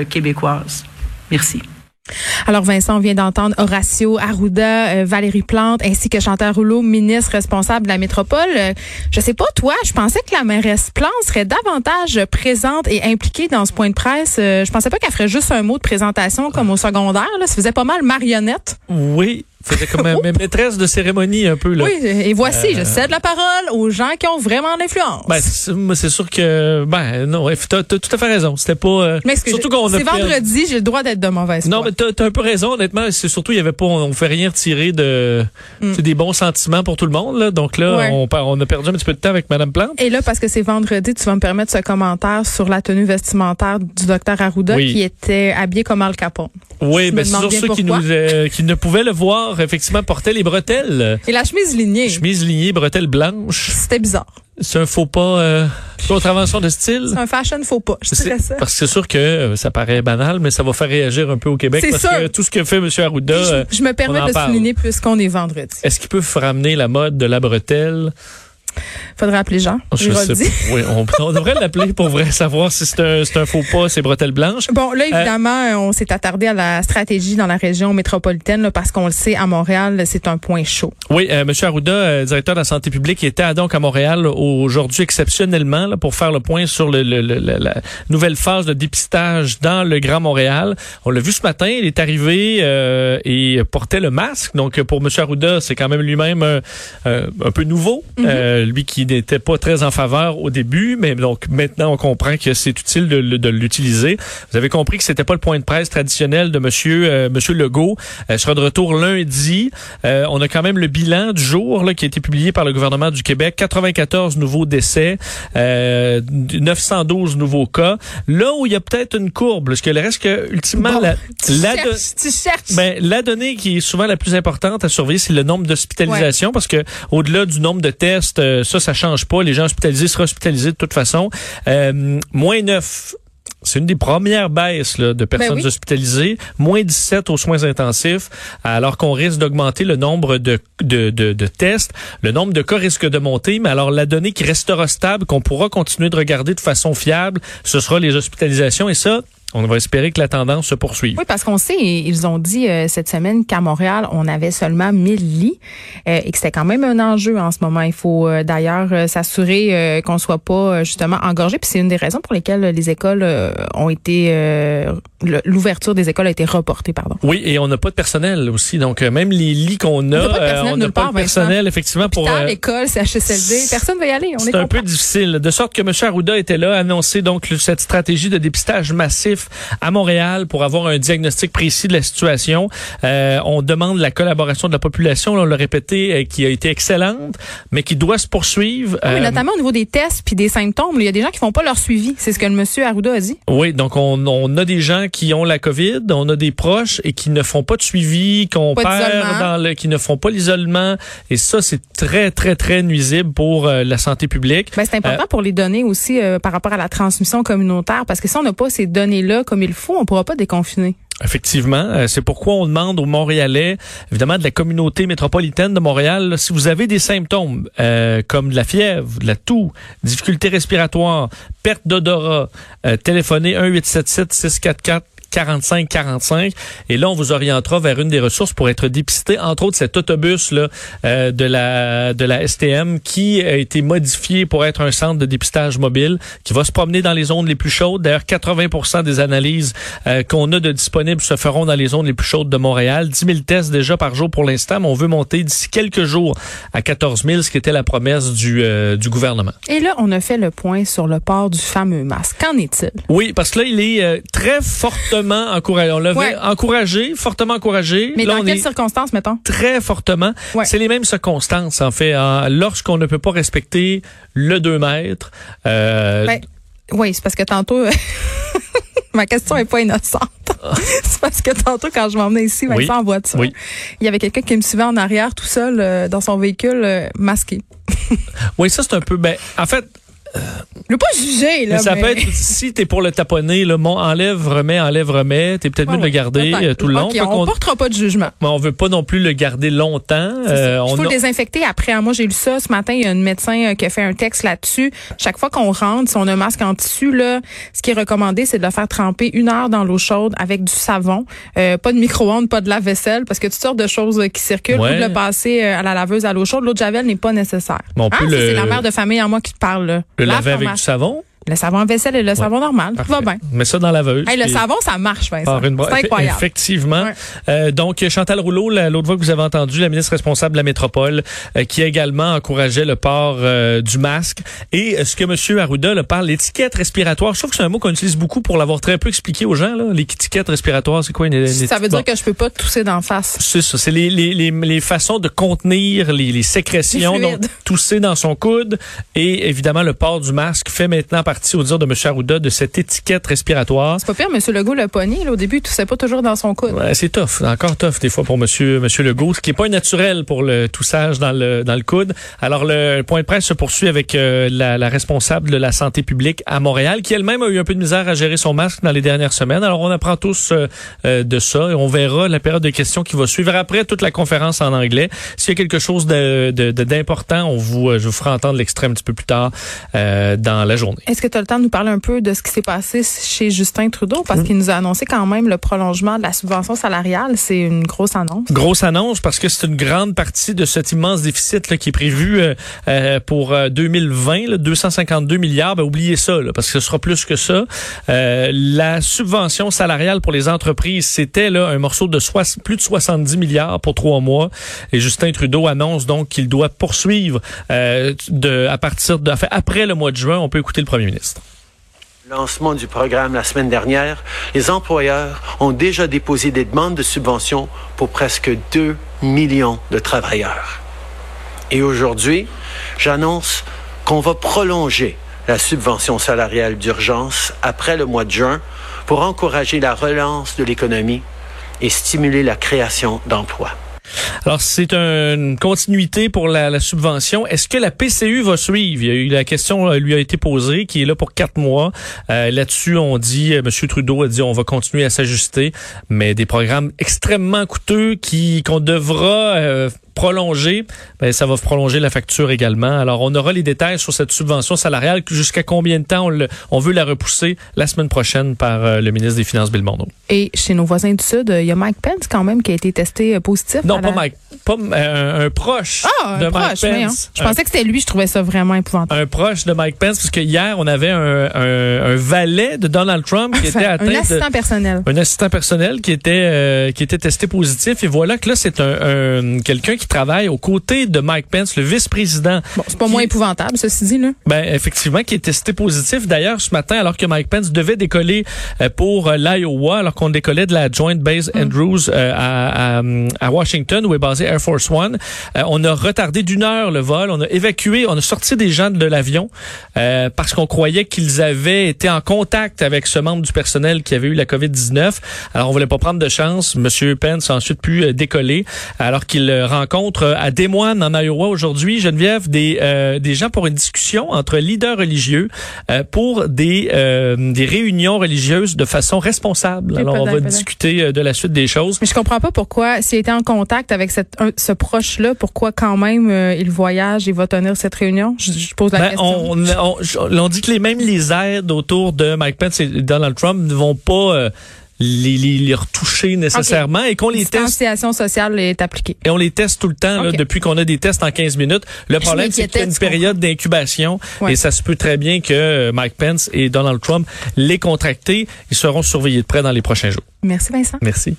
Québécoise. Merci. Alors Vincent, on vient d'entendre Horacio Arruda, euh, Valérie Plante, ainsi que Chantal Rouleau, ministre responsable de la métropole. Euh, je sais pas toi, je pensais que la mairesse Plante serait davantage présente et impliquée dans ce point de presse. Euh, je pensais pas qu'elle ferait juste un mot de présentation comme au secondaire. Là. Ça faisait pas mal marionnette. Oui, c'était comme ma ma maîtresse de cérémonie un peu là. Oui, et voici, Euh, je cède la parole aux gens qui ont vraiment l'influence. Ben, c'est moi, c'est sûr que ben non, t'as t'as tout à fait raison. C'était pas euh, Mais surtout qu'on c'est vendredi, j'ai le droit d'être de mauvaise Non, foi. mais t'as t'as un peu raison, honnêtement. C'est surtout, il y avait pas, on, on fait rien retirer de, Mm. c'est des bons sentiments pour tout le monde, là. Donc là, Ouais. on, a perdu un petit peu de temps avec Madame Plante. Et là, parce que c'est vendredi, tu vas me permettre ce commentaire sur la tenue vestimentaire du docteur Arruda Oui. qui était habillé comme Al Capone. Oui, me ben, c'est bien ceux qui nous, euh, qui ne pouvaient le voir, effectivement, portaient les bretelles. Et la chemise lignée, Chemise lignée, bretelles blanches. c'était bizarre. C'est un faux pas, euh, contravention de style? C'est un fashion faux pas, je dirais ça. Parce que c'est sûr que euh, ça paraît banal, mais ça va faire réagir un peu au Québec. Parce sûr. que tout ce que fait M. Arruda, euh, Je me permets on en de parle. souligner puisqu'on est vendredi. est-ce qu'il peut ramener la mode de la bretelle? Faudrait appeler Jean. Je sais. Oui, on, on devrait l'appeler pour vrai, savoir si c'est un, faux pas, ces bretelles blanches. Bon, là, évidemment, on s'est attardé à la stratégie dans la région métropolitaine là, parce qu'on le sait, à Montréal, c'est un point chaud. Oui, euh, M. Arruda, euh, directeur de la santé publique, était donc à Montréal aujourd'hui exceptionnellement là, pour faire le point sur le, le- le- la, nouvelle phase de dépistage dans le Grand Montréal. On l'a vu ce matin, il est arrivé euh, et portait le masque. Donc pour M. Arruda, c'est quand même lui-même euh, euh, un peu nouveau, Euh, lui qui n'était pas très en faveur au début, mais donc maintenant on comprend que c'est utile de, de l'utiliser. Vous avez compris que c'était pas le point de presse traditionnel de Monsieur euh, Monsieur Legault. Euh, sera de retour lundi. Euh, on a quand même le bilan du jour là, qui a été publié par le gouvernement du Québec. 94 nouveaux décès, euh, 912 nouveaux cas. Là où il y a peut-être une courbe, parce que le reste que ultimement Bon, la, la, cherches, do- tu cherches. ben, la donnée qui est souvent la plus importante à surveiller, c'est le nombre d'hospitalisations, parce que au-delà du nombre de tests, euh, ça, ça change pas. Les gens hospitalisés seront hospitalisés de toute façon. Euh, moins 9. C'est une des premières baisses là, de personnes Ben oui. hospitalisées, moins 17 aux soins intensifs, alors qu'on risque d'augmenter le nombre de, de, de, de tests, le nombre de cas risque de monter, mais alors la donnée qui restera stable, qu'on pourra continuer de regarder de façon fiable, ce sera les hospitalisations, et ça, on va espérer que la tendance se poursuive. Oui, parce qu'on sait, ils ont dit euh, cette semaine qu'à Montréal, on avait seulement 1000 lits euh, et que c'était quand même un enjeu en ce moment. Il faut euh, d'ailleurs euh, s'assurer euh, qu'on soit pas euh, justement engorgé. Puis c'est une des raisons pour lesquelles les écoles ont été, euh, l'ouverture des écoles a été reportée, pardon. Oui, et on n'a pas de personnel aussi. Donc, même les lits qu'on a, n'a pas de personnel on n'a pas de personnel, effectivement, pour... L'école, CHSLD, personne ne va y aller. C'est un peu difficile. De sorte que M. Arruda était là, annoncé donc cette stratégie de dépistage massif à Montréal pour avoir un diagnostic précis de la situation. Euh, on demande la collaboration de la population, là, on l'a répété, euh, qui a été excellente, mais qui doit se poursuivre. Oui, Euh, notamment au niveau des tests puis des symptômes. Il y a des gens qui font pas leur suivi. C'est ce que le monsieur Arruda a dit. Oui, donc on, on a des gens qui ont la COVID, on a des proches et qui ne font pas de suivi, qu'on perd dans le, qui ne font pas l'isolement, et ça c'est très très très nuisible pour euh, la santé publique. Ben, c'est important pour les données aussi par rapport à la transmission communautaire parce que si on n'a pas ces données-là comme il faut, on pourra pas déconfiner. Effectivement, euh, c'est pourquoi on demande aux Montréalais, évidemment de la communauté métropolitaine de Montréal, si vous avez des symptômes euh, comme de la fièvre, de la toux, difficultés respiratoires, perte d'odorat, euh, téléphonez 1877 644 45 45 et là on vous orientera vers une des ressources pour être dépisté entre autres cet autobus là euh, de la de la STM qui a été modifié pour être un centre de dépistage mobile qui va se promener dans les zones les plus chaudes d'ailleurs 80% des analyses euh, qu'on a de disponibles se feront dans les zones les plus chaudes de Montréal 10 000 tests déjà par jour pour l'instant mais on veut monter d'ici quelques jours à 14 000 ce qui était la promesse du euh, du gouvernement Et là, on a fait le point sur le port du fameux masque. Qu'en est-il? Oui, parce que là, il est euh, très fortement encouragé. On l'avait Ouais. encouragé, fortement encouragé. Mais là, dans quelles circonstances, mettons? très fortement. Ouais. C'est les mêmes circonstances, en fait. hein. Lorsqu'on ne peut pas respecter le 2 mètres, euh, Ben, oui, c'est parce que tantôt, Ma question est pas innocente. c'est parce que tantôt, quand je m'emmenais ici, Vincent, Oui. en voiture, Oui. il y avait quelqu'un qui me suivait en arrière tout seul euh, dans son véhicule euh, masqué. Oui, ça, c'est un peu. Ben, en fait, Veux pas juger, là. mais ça mais- peut être. Si t'es pour le taponner, le mon enlève, remets, enlève, remets. T'es peut-être mieux de le garder euh, tout le long. On qu'on- portera pas de jugement. mais on veut pas non plus le garder longtemps. Euh, Il on faut a- le désinfecter après. Moi, j'ai lu ça ce matin. Il y a une médecin euh, qui a fait un texte là-dessus. Chaque fois qu'on rentre, si on a un masque en tissu, là, ce qui est recommandé, c'est de le faire tremper une heure dans l'eau chaude avec du savon. Euh, pas de micro-ondes, pas de lave-vaisselle, parce que toutes sortes de choses qui circulent. Ouais. Ou de le passer à la laveuse à l'eau chaude. L'eau de javel n'est pas nécessaire. On Ah, ça, le- c'est la mère de famille en moi qui te parle. Là. Le laver ton avec du savon. Le savon à vaisselle et le savon normal. Tout va Parfait. bien. Mets ça dans la laveuse. Hey, le savon, ça marche, Vincent. une C'est incroyable. Effectivement. Ouais. Euh, donc, Chantal Rouleau, la- l'autre fois que vous avez entendu, la ministre responsable de la métropole, euh, qui également encouragé le port euh, du masque. Et ce que M. Arruda là, parle, l'étiquette respiratoire, je trouve que c'est un mot qu'on utilise beaucoup pour l'avoir très peu expliqué aux gens. Là. L'étiquette respiratoire, c'est quoi? Une, une Ça veut bon. dire que je peux pas tousser d'en face. C'est ça, c'est les, les, les, les façons de contenir les, sécrétions, donc tousser dans son coude et évidemment le port du masque fait maintenant partie, au dire de M. Arruda, de cette étiquette respiratoire. C'est pas pire, M. Legault le pogné. Là, au début, il toussait pas toujours dans son coude. Ouais, c'est tough, encore tough des fois pour Monsieur Monsieur Legault, ce qui est pas naturel pour le toussage dans le dans le coude. Alors le point de presse se poursuit avec euh, la, la responsable de la santé publique à Montréal, qui elle-même a eu un peu de misère à gérer son masque dans les dernières semaines. Alors on apprend tous euh, euh, de ça et on verra la période de questions qui va suivre après toute la conférence en anglais. S'il y a quelque chose de de- de- d'important, on vous je vous ferai entendre l'extrait un petit peu plus tard euh, dans la journée. Est-ce que tu as le temps de nous parler un peu de ce qui s'est passé chez Justin Trudeau? Parce qu'il nous a annoncé quand même le prolongement de la subvention salariale. C'est une grosse annonce. Grosse annonce parce que c'est une grande partie de cet immense déficit là, qui est prévu euh, euh, pour euh, 2020, là, 252 milliards. Ben, oubliez ça, là, parce que ce sera plus que ça. Euh, la subvention salariale pour les entreprises, c'était là un morceau de plus de 70 milliards pour trois mois. Et Justin Trudeau annonce donc qu'il doit poursuivre euh, de, à partir de, enfin, après le mois de juin. On peut écouter le premier ministre. lancement du programme la semaine dernière, les employeurs ont déjà déposé des demandes de subventions pour presque 2 millions de travailleurs. Et aujourd'hui, j'annonce qu'on va prolonger la subvention salariale d'urgence après le mois de juin pour encourager la relance de l'économie et stimuler la création d'emplois. Alors, c'est une continuité pour la, la subvention. Est-ce que la PCU va suivre? Il y a eu la question euh, lui a été posée, qui est là pour quatre mois. Euh, Là-dessus, on dit, euh, M. Trudeau a dit, on va continuer à s'ajuster, mais des programmes extrêmement coûteux qui qu'on devra euh, prolonger, ben, ça va prolonger la facture également. Alors, on aura les détails sur cette subvention salariale, jusqu'à combien de temps on, le- on veut la repousser la semaine prochaine par euh, le ministre des Finances, Bill Morneau? Et chez nos voisins du Sud, il y a Mike Pence quand même qui a été testé euh, positif. Non, pas la- Mike, pas euh, un proche Ah, de un Mike proche, oui, hein. Pence. Je pensais que c'était lui, je trouvais ça vraiment épouvantable. un proche de Mike Pence, parce que hier, on avait un, valet de Donald Trump qui était atteint un de- assistant personnel. un assistant personnel qui était euh, qui était testé positif et voilà que là c'est un, un- quelqu'un qui travaille aux côtés de Mike Pence, le vice-président. Bon, c'est pas qui- moins épouvantable, ceci dit, là. Ben effectivement, qui est testé positif. D'ailleurs, ce matin, alors que Mike Pence devait décoller euh, pour euh, l'Iowa, alors qu'on décollait de la Joint Base Andrews euh, à, à, à Washington, où est basé Air Force One, on a retardé d'une heure le vol. On a évacué, on a sorti des gens de l'avion parce qu'on croyait qu'ils avaient été en contact avec ce membre du personnel qui avait eu la COVID-19. Alors, on voulait pas prendre de chance. Monsieur Pence a ensuite pu décoller alors qu'il euh, rencontre euh, à Des Moines, en Iowa, aujourd'hui, Geneviève, des, euh, des gens pour une discussion entre leaders religieux euh, pour des, euh, des réunions religieuses de façon responsable. Alors, on va discuter de la suite des choses. Mais je comprends pas pourquoi, s'il était en contact avec cette, un- ce proche-là, pourquoi quand même il voyage et va tenir cette réunion? Je, je pose la Ben, question. on, on, dit que les mêmes les aides autour de Mike Pence et Donald Trump ne vont pas les, les, les retoucher nécessairement et qu'on les teste Distanciation sociale est appliquée. et on les teste tout le temps là, depuis qu'on a des tests en 15 minutes. Le problème c'est qu'il y a une période d'incubation Ouais. et ça se peut très bien que euh, Mike Pence et Donald Trump les contractés, ils seront surveillés de près dans les prochains jours. Merci Vincent. Merci.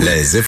Les